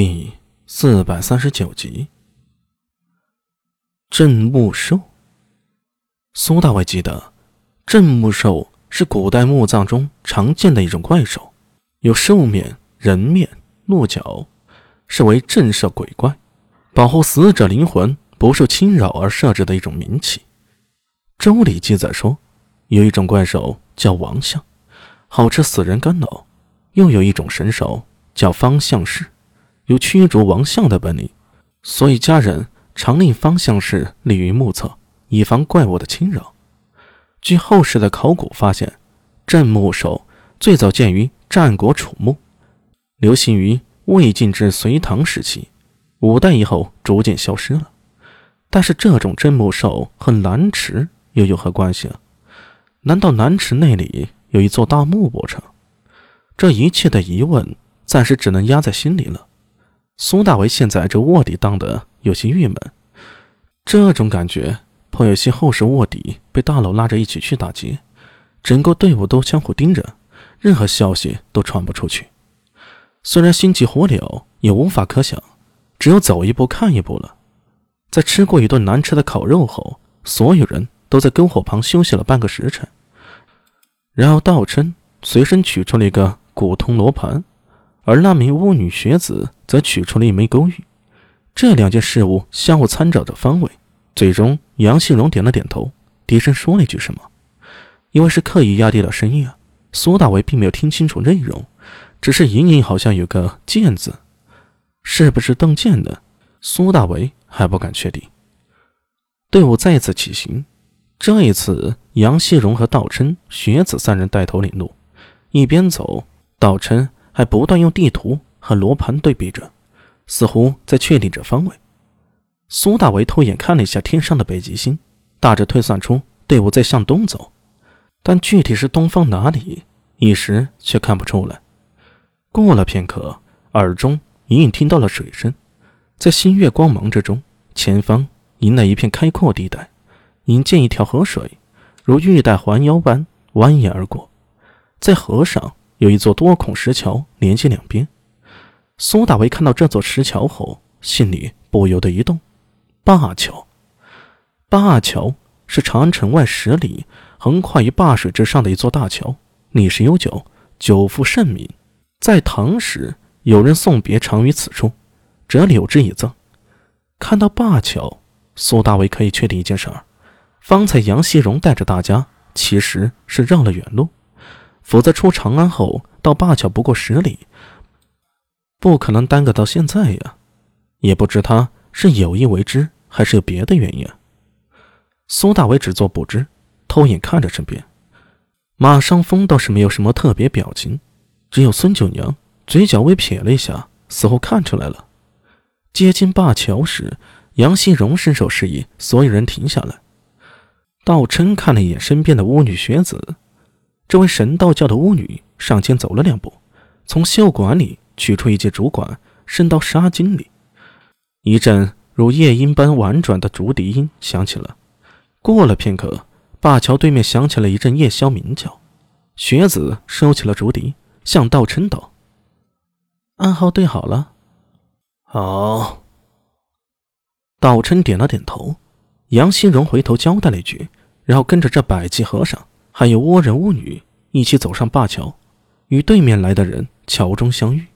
第四百三十九集，镇墓兽。苏大伟记得，镇墓兽是古代墓葬中常见的一种怪兽，有兽面、人面、鹿角，是为镇慑鬼怪、保护死者灵魂不受侵扰而设置的一种冥器。周礼记载说，有一种怪兽叫王相，好吃死人肝脑；又有一种神兽叫方相氏。有驱逐王相的本领，所以家人常令方向氏立于目侧，以防怪物的侵扰。据后世的考古发现，镇墓兽最早见于战国楚墓，流行于魏晋至隋唐时期，五代以后逐渐消失了。但是这种镇墓兽和南池又有何关系啊？难道南池那里有一座大墓不成？这一切的疑问暂时只能压在心里了。苏大为现在这卧底当的有些郁闷，这种感觉颇有些后世卧底被大佬拉着一起去打劫，整个队伍都相互盯着，任何消息都传不出去。虽然心急火燎，也无法可想，只有走一步看一步了。在吃过一顿难吃的烤肉后，所有人都在篝火旁休息了半个时辰，然后道琛随身取出了一个古铜罗盘。而那名巫女学子则取出了一枚勾玉，这两件事物相互参照着方位。最终，杨信荣点了点头，低声说了一句什么。因为是刻意压低了声音啊，苏大为并没有听清楚内容，只是隐隐好像有个“剑”字，是不是邓剑呢？苏大为还不敢确定。队伍再次起行，这一次杨希荣和道琛、学子三人带头领路，一边走，道琛。还不断用地图和罗盘对比着，似乎在确定着方位。苏大为偷眼看了一下天上的北极星，大致推算出队伍在向东走，但具体是东方哪里，一时却看不出来。过了片刻，耳中隐隐听到了水声，在新月光芒之中，前方迎来一片开阔地带，引见一条河水，如玉带环腰般蜿蜒而过，在河上。有一座多孔石桥连接两边。苏大为看到这座石桥后，心里不由得一动。灞桥，灞桥是长安城外十里、横跨于灞水之上的一座大桥，历史悠久，久负盛名。在唐时，有人送别常于此处，折柳之以赠。看到灞桥，苏大为可以确定一件事儿：方才杨希荣带着大家其实是绕了远路。否则出长安后到灞桥不过十里，不可能耽搁到现在呀。也不知他是有意为之，还是有别的原因。苏大伟只做不知，偷眼看着身边。马尚峰倒是没有什么特别表情，只有孙九娘嘴角微撇了一下，似乎看出来了。接近灞桥时，杨希荣伸手示意所有人停下来。道琛看了一眼身边的巫女学子。这位神道教的巫女上前走了两步，从袖管里取出一截竹管，伸到纱巾里。一阵如夜莺般婉转的竹笛音响起了。过了片刻，灞桥对面响起了一阵夜宵鸣叫。学子收起了竹笛，向道琛道：“暗号对好了。”好。道琛点了点头。杨新荣回头交代了一句，然后跟着这百济和尚。还有倭人巫女一起走上灞桥，与对面来的人桥中相遇。